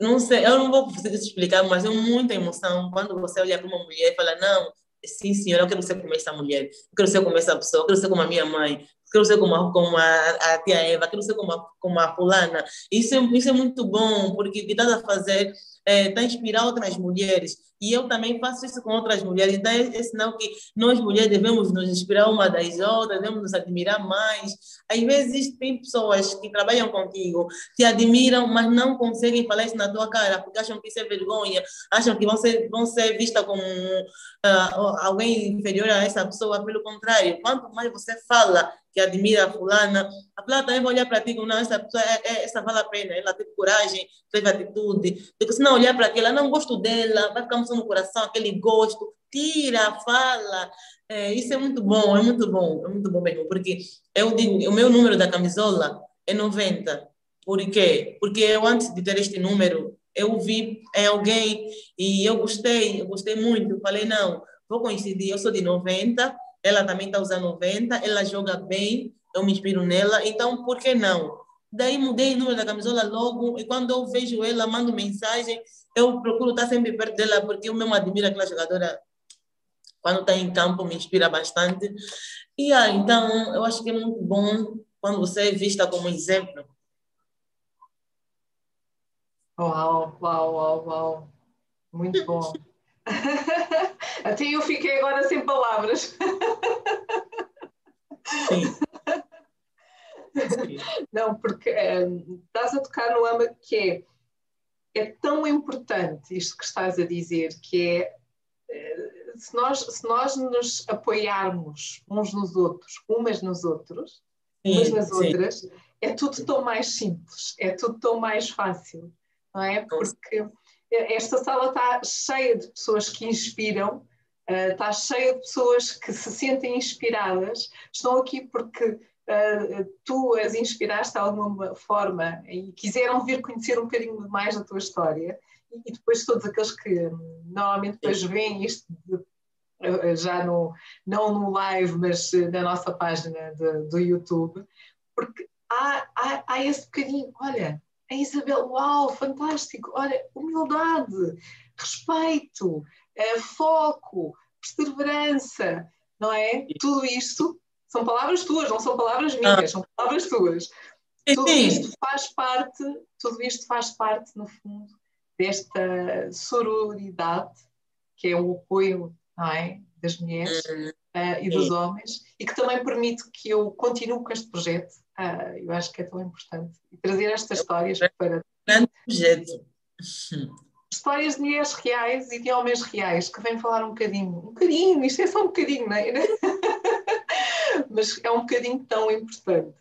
não sei, eu não vou explicar, mas é muita emoção quando você olha para uma mulher e fala, não, sim, senhora, eu quero ser como essa mulher, eu quero ser como essa pessoa, eu quero ser como a minha mãe, quero ser como a, como a, a tia Eva, quero ser como a, como a fulana. Isso é, isso é muito bom, porque o que a fazer está a inspirar outras mulheres. E eu também faço isso com outras mulheres. Então, é, é sinal que nós mulheres devemos nos inspirar uma das outras, devemos nos admirar mais. Às vezes, tem pessoas que trabalham contigo, te admiram, mas não conseguem falar isso na tua cara, porque acham que isso é vergonha, acham que vão ser, vão ser vistas como uh, alguém inferior a essa pessoa. Pelo contrário, quanto mais você fala, que admira a fulana, a fulana também vai olhar para ti como, não, essa pessoa, é, é, essa vale a pena, ela teve coragem, teve atitude. Porque se não olhar para aquela, não gosto dela, vai ficar no coração aquele gosto, tira, fala. É, isso é muito bom, é muito bom, é muito bom mesmo, porque eu o meu número da camisola é 90. Por quê? Porque eu, antes de ter este número, eu vi em alguém e eu gostei, eu gostei muito. Falei, não, vou coincidir, eu sou de 90, ela também está usando 90, ela joga bem, eu me inspiro nela, então por que não? Daí mudei o número da camisola logo, e quando eu vejo ela, mando mensagem, eu procuro estar sempre perto dela, porque eu mesmo admiro aquela jogadora quando está em campo me inspira bastante. E ah, então eu acho que é muito bom quando você é vista como exemplo. Uau, uau, uau, uau. Muito bom. Até eu fiquei agora sem palavras. Sim. Não, porque é, estás a tocar no âmbito que é, é tão importante isto que estás a dizer, que é eh, se nós, se nós nos apoiarmos uns nos outros, umas nos outros, sim, umas nas sim. outras, é tudo tão mais simples, é tudo tão mais fácil, não é? Porque esta sala está cheia de pessoas que inspiram, eh, está cheia de pessoas que se sentem inspiradas, estão aqui porque uh, tu as inspiraste de alguma forma e quiseram vir conhecer um bocadinho mais da tua história. E, depois todos aqueles que hum, normalmente depois veem isto de, uh, já no, não no live, mas na nossa página de, do YouTube, porque há, há, há esse bocadinho, olha, a Isabel, uau, fantástico, olha, humildade, respeito, uh, foco, perseverança, não é? Tudo isto são palavras tuas, não são palavras minhas, ah. são palavras tuas. Tudo isto faz parte, tudo isto faz parte, no fundo, desta sororidade, que é o apoio é? das mulheres uh, e dos homens, e que também permite que eu continue com este projeto. Uh, eu acho que é tão importante. E trazer estas histórias para. Grande projeto. Histórias de mulheres reais e de homens reais que vêm falar um bocadinho, um bocadinho, isto é só um bocadinho, não é? mas é um bocadinho tão importante.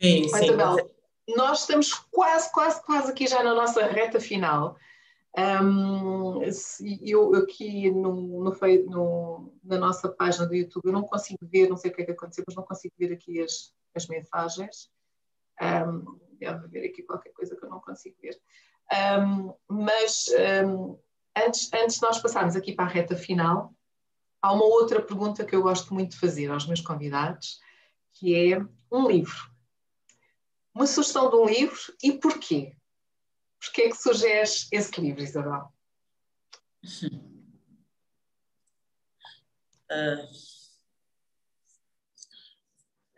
Sim, sim. Isabel, nós estamos quase, quase, quase aqui já na nossa reta final. Um, eu aqui no, no, no, na nossa página do YouTube eu não consigo ver, não sei o que é que aconteceu, mas não consigo ver aqui as, as mensagens. Um, deve haver aqui qualquer coisa que eu não consigo ver. Um, mas antes, antes de nós passarmos aqui para a reta final, há uma outra pergunta que eu gosto muito de fazer aos meus convidados, que é um livro. Uma sugestão de um livro e porquê? Porquê é que sugeres esse livro, Isabel? Uh,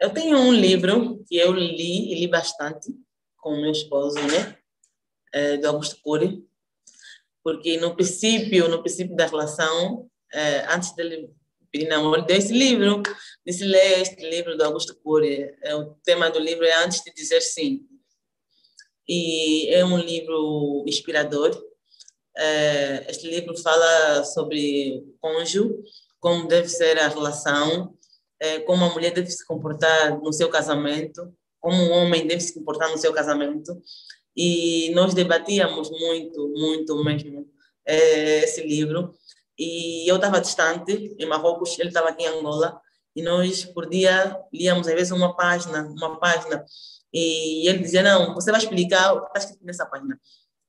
eu tenho um livro que eu li e li bastante com meu esposo, né? É, Augusto Cury, porque no princípio, no princípio da relação, é, antes dele pedir namoro, deu esse livro, disse ler este livro do Augusto Cury. É, o tema do livro é Antes de Dizer Sim. E é um livro inspirador. É, este livro fala sobre cônjuge, como deve ser a relação, é, como a mulher deve se comportar no seu casamento, como o homem deve se comportar no seu casamento. E nós debatíamos muito, muito mesmo é, esse livro. E eu estava distante, em Marrocos, ele estava aqui em Angola, e nós, por dia, líamos às vezes uma página, uma página, e ele dizia, não, você vai explicar o que está escrito nessa página.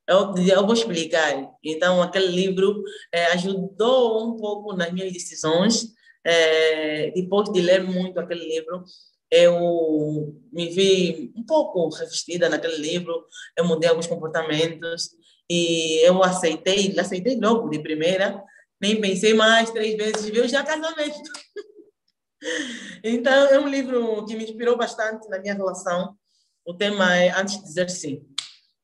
Eu dizia, eu vou explicar. Então, aquele livro é, ajudou um pouco nas minhas decisões. É, depois de ler muito aquele livro, eu me vi um pouco revestida naquele livro, eu mudei alguns comportamentos e eu aceitei, aceitei logo de primeira, nem pensei mais três vezes, viu já casamento. então, é um livro que me inspirou bastante na minha relação. O tema é Antes de Dizer Sim.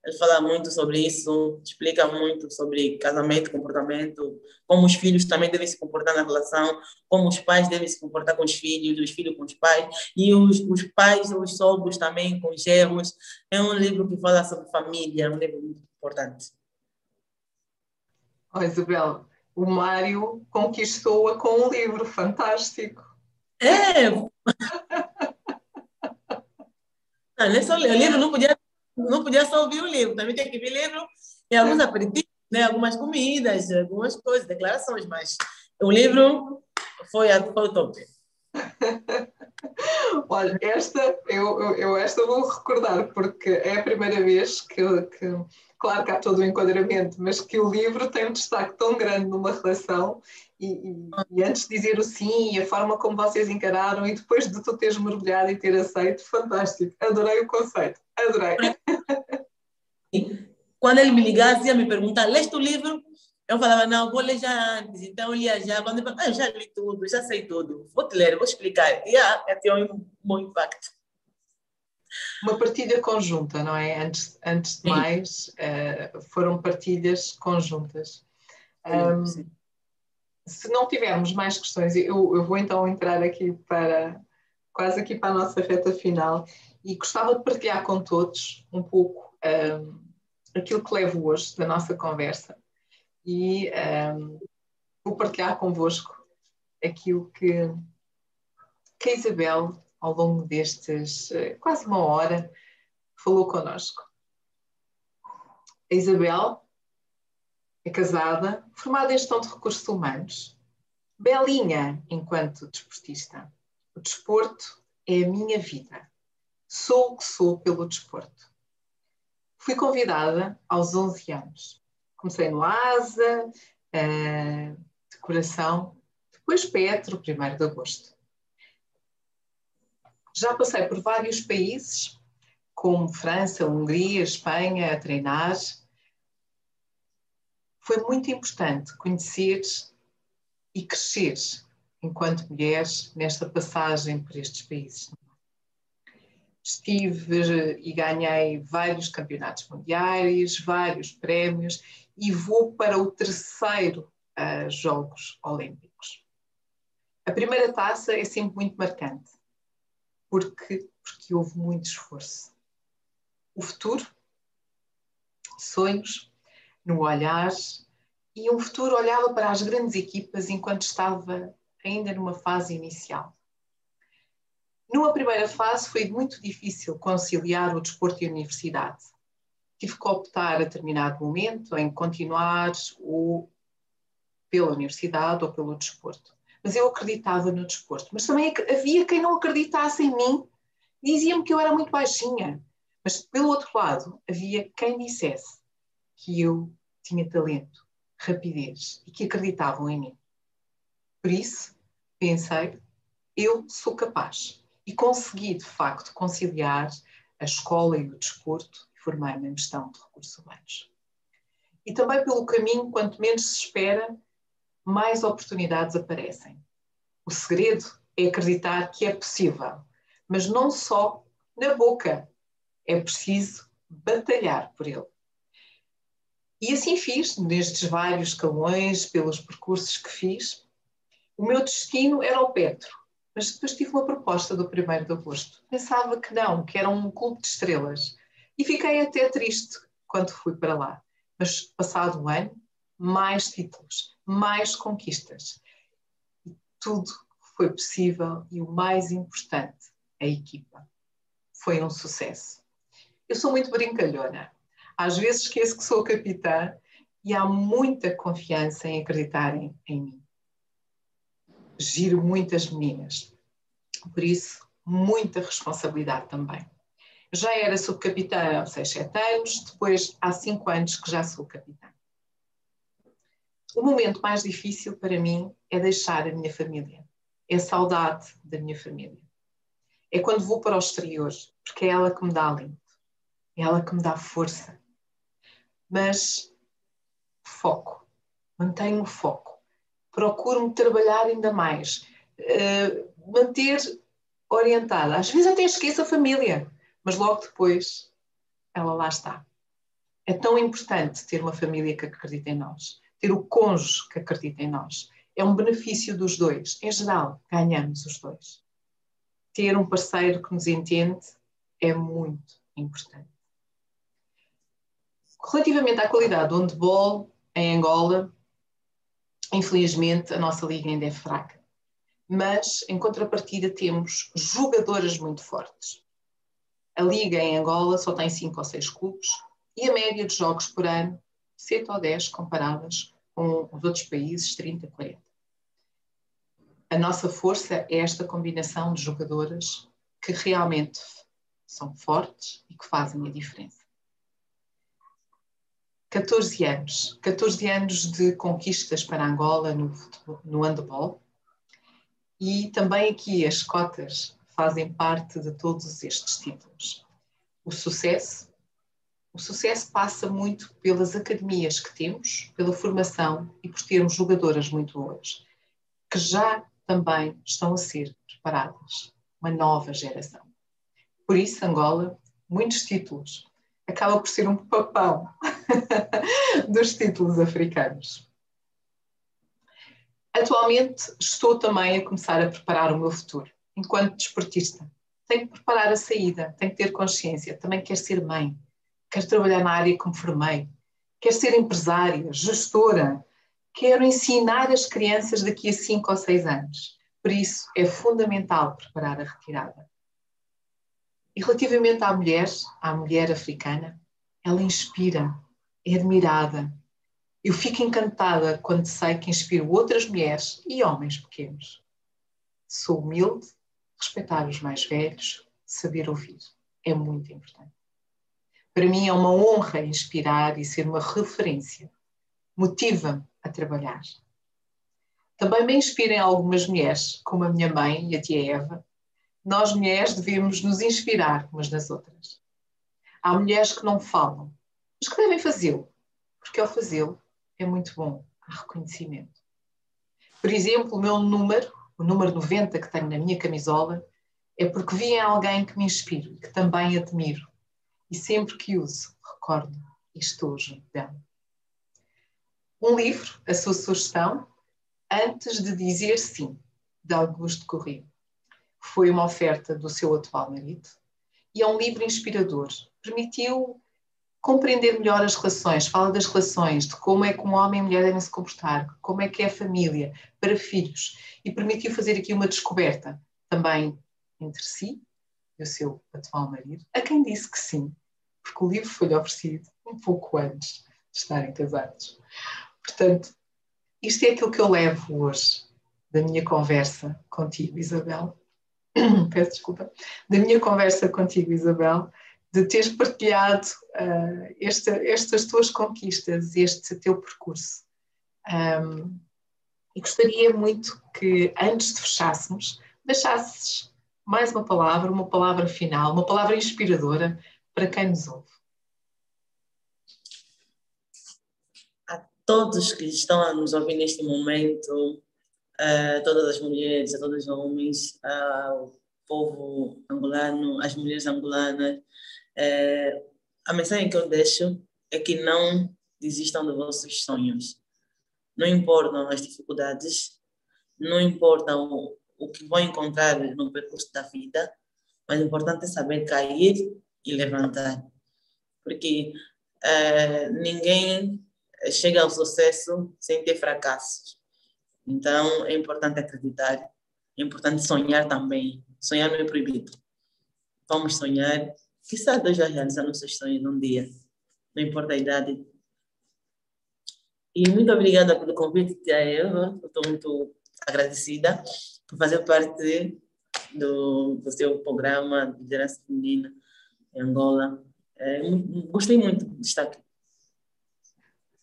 Ele fala muito sobre isso, explica muito sobre casamento, comportamento, como os filhos também devem se comportar na relação, como os pais devem se comportar com os filhos, os filhos com os pais, e os, os pais, os sogros também com os gerros. É um livro que fala sobre família, é um livro muito importante. Oh, Isabel, o Mário conquistou-a com um livro fantástico. É! não, é só ler. O livro não podia, não podia só ouvir o livro, também tem que ver livro e alguns aperitivos, né? algumas comidas, algumas coisas, declarações, mas o livro foi, foi o top. Olha, esta eu, eu, eu, esta vou recordar porque é a primeira vez que, que claro que há todo o enquadramento, mas que o livro tem um destaque tão grande numa relação e, e, e, antes de dizer o sim e a forma como vocês encararam e depois de tu teres mergulhado e ter aceito, fantástico, adorei o conceito, adorei. Quando ele me ligasse ia me perguntar, leste o livro? Eu falava, não, vou ler já antes. Então, eu lia já. Quando eu, ah, já li tudo, já sei tudo. Vou te ler, vou explicar. E ah, tem um bom impacto. Uma partilha conjunta, não é? Antes, antes de mais, uh, foram partilhas conjuntas. Um, se não tivermos mais questões, eu, eu vou então entrar aqui para quase aqui para a nossa reta final e gostava de partilhar com todos um pouco um, aquilo que levo hoje da nossa conversa e um, vou partilhar convosco aquilo que, que a Isabel, ao longo destes eh, quase uma hora, falou connosco. A Isabel é casada, formada em gestão de recursos humanos, belinha enquanto desportista. O desporto é a minha vida. Sou o que sou pelo desporto. Fui convidada aos 11 anos. Comecei no ASA, uh, decoração, depois Petro, 1 de agosto. Já passei por vários países, como França, Hungria, Espanha, a treinar. Foi muito importante conhecer e crescer enquanto mulheres nesta passagem por estes países. Estive e ganhei vários campeonatos mundiais, vários prémios e vou para o terceiro uh, Jogos Olímpicos. A primeira taça é sempre muito marcante, porque, porque houve muito esforço. O futuro, sonhos, no olhar, e um futuro olhava para as grandes equipas enquanto estava ainda numa fase inicial. Numa primeira fase foi muito difícil conciliar o desporto e a universidade. Tive que optar a determinado momento em continuar ou pela universidade ou pelo desporto. Mas eu acreditava no desporto. Mas também havia quem não acreditasse em mim. Diziam-me que eu era muito baixinha. Mas, pelo outro lado, havia quem dissesse que eu tinha talento, rapidez e que acreditavam em mim. Por isso, pensei, eu sou capaz. E consegui, de facto, conciliar a escola e o desporto e formei-me em gestão de recursos humanos. E também pelo caminho, quanto menos se espera, mais oportunidades aparecem. O segredo é acreditar que é possível, mas não só na boca, é preciso batalhar por ele. E assim fiz, nestes vários escalões, pelos percursos que fiz. O meu destino era o Petro, mas depois tive uma proposta do 1 de agosto. Pensava que não, que era um clube de estrelas. E fiquei até triste quando fui para lá. Mas passado um ano, mais títulos, mais conquistas. E tudo foi possível e o mais importante, a equipa. Foi um sucesso. Eu sou muito brincalhona às vezes esqueço que sou capitã e há muita confiança em acreditarem em mim. Giro muitas meninas. Por isso, muita responsabilidade também. Já era subcapitã há 6, 7 anos, depois há 5 anos que já sou capitã. O momento mais difícil para mim é deixar a minha família. É a saudade da minha família. É quando vou para o exterior, porque é ela que me dá alento, é ela que me dá força, mas foco, mantenho o foco, procuro-me trabalhar ainda mais, uh, manter orientada. Às vezes até esqueço a família, mas logo depois ela lá está. É tão importante ter uma família que acredita em nós, ter o cônjuge que acredita em nós. É um benefício dos dois. Em geral, ganhamos os dois. Ter um parceiro que nos entende é muito importante. Relativamente à qualidade do handball em Angola, infelizmente a nossa liga ainda é fraca. Mas, em contrapartida, temos jogadoras muito fortes. A liga em Angola só tem 5 ou 6 clubes e a média de jogos por ano, 7 ou 10 comparadas com os outros países, 30, 40. A nossa força é esta combinação de jogadoras que realmente são fortes e que fazem a diferença. 14 anos, 14 anos de conquistas para Angola no, no handball e também aqui as cotas fazem parte de todos estes títulos. O sucesso, O sucesso passa muito pelas academias que temos, pela formação e por termos jogadoras muito boas, que já também estão a ser preparadas. Uma nova geração. Por isso, Angola, muitos títulos. Acaba por ser um papão dos títulos africanos. Atualmente estou também a começar a preparar o meu futuro, enquanto desportista. Tenho que preparar a saída, tenho que ter consciência. Também quero ser mãe, quero trabalhar na área como formei, quero ser empresária, gestora, quero ensinar as crianças daqui a 5 ou 6 anos. Por isso é fundamental preparar a retirada. E relativamente à mulher, à mulher africana, ela inspira, é admirada, eu fico encantada quando sei que inspiro outras mulheres e homens pequenos. Sou humilde, respeitar os mais velhos, saber ouvir. É muito importante. Para mim é uma honra inspirar e ser uma referência. Motiva-me a trabalhar. Também me inspirem algumas mulheres, como a minha mãe e a tia Eva. Nós mulheres devemos nos inspirar umas nas outras. Há mulheres que não falam, mas que devem fazê-lo, porque ao fazê-lo é muito bom, há reconhecimento. Por exemplo, o meu número, o número 90 que tenho na minha camisola, é porque vi em alguém que me inspiro e que também admiro. E sempre que uso, recordo e estou junto dela. Um livro, a sua sugestão, antes de dizer sim, de Augusto Corrêa. Foi uma oferta do seu atual marido e é um livro inspirador. Permitiu compreender melhor as relações, fala das relações, de como é que um homem e mulher devem se comportar, como é que é a família para filhos, e permitiu fazer aqui uma descoberta também entre si e o seu atual marido, a quem disse que sim, porque o livro foi-lhe oferecido um pouco antes de estarem casados. Portanto, isto é aquilo que eu levo hoje da minha conversa contigo, Isabel. Peço desculpa. Da minha conversa contigo, Isabel, de teres partilhado uh, esta, estas tuas conquistas, este teu percurso. Um, e gostaria muito que, antes de fechássemos, deixasses mais uma palavra, uma palavra final, uma palavra inspiradora para quem nos ouve. A todos que estão a nos ouvir neste momento, a todas as mulheres, a todos os homens, ao povo angolano, às mulheres angolanas, é, a mensagem que eu deixo é que não desistam dos vossos sonhos. Não importam as dificuldades, não importa o, o que vão encontrar no percurso da vida, mas o importante é saber cair e levantar. Porque é, ninguém chega ao sucesso sem ter fracassos. Então, é importante acreditar, é importante sonhar também. Sonhar não é proibido. Vamos sonhar Quizá Deus vai realizar nossos sonhos num dia, não importa a idade. E muito obrigada pelo convite, tia Eva. Estou muito agradecida por fazer parte do, do seu programa de liderança feminina em Angola. É, gostei muito de estar aqui.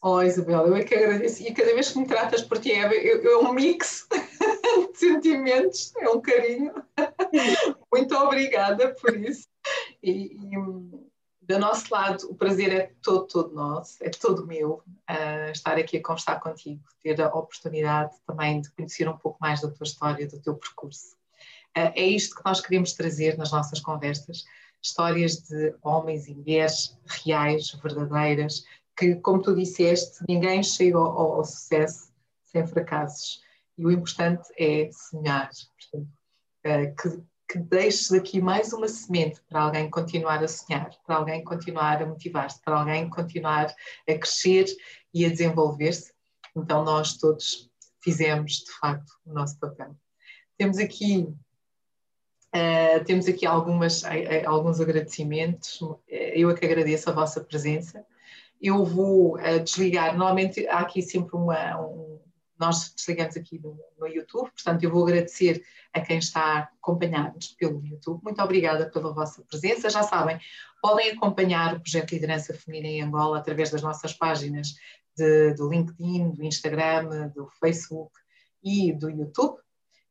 Oh, Isabel, eu é que agradeço. E cada vez que me tratas por ti, é um mix de sentimentos, é um carinho. Muito obrigada por isso. E, e, do nosso lado, o prazer é todo, todo nosso, é todo meu uh, estar aqui a conversar contigo, ter a oportunidade também de conhecer um pouco mais da tua história, do teu percurso. Uh, é isto que nós queremos trazer nas nossas conversas, histórias de homens e mulheres reais, verdadeiras, que, como tu disseste, ninguém chega ao, ao sucesso sem fracassos. E o importante é sonhar. Portanto, que que deixes aqui mais uma semente para alguém continuar a sonhar, para alguém continuar a motivar-se, para alguém continuar a crescer e a desenvolver-se. Então, nós todos fizemos, de facto, o nosso papel. Temos aqui, uh, temos aqui algumas, uh, alguns agradecimentos. Eu é que agradeço a vossa presença. Eu vou uh, desligar, normalmente há aqui sempre uma, um, nós desligamos aqui no, no, YouTube, portanto, eu vou agradecer a quem está a acompanhar-nos pelo YouTube. Muito obrigada pela vossa presença. Já sabem, podem acompanhar o projeto Liderança Feminina em Angola através das nossas páginas de, do LinkedIn, do Instagram, do Facebook e do YouTube.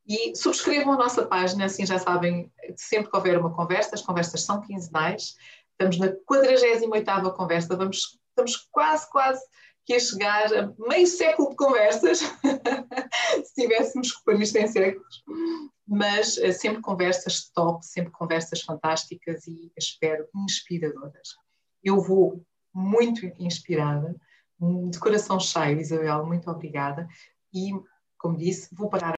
E subscrevam a nossa página, assim já sabem, sempre que houver uma conversa, as conversas são quinzenais, Estamos na 48ª conversa, vamos, estamos quase, quase que a chegar a meio século de conversas, se tivéssemos que pôr isto em séculos, mas uh, sempre conversas top, sempre conversas fantásticas e, espero, inspiradoras. Eu vou muito inspirada, de coração cheio, Isabel, muito obrigada, e, como disse, vou parar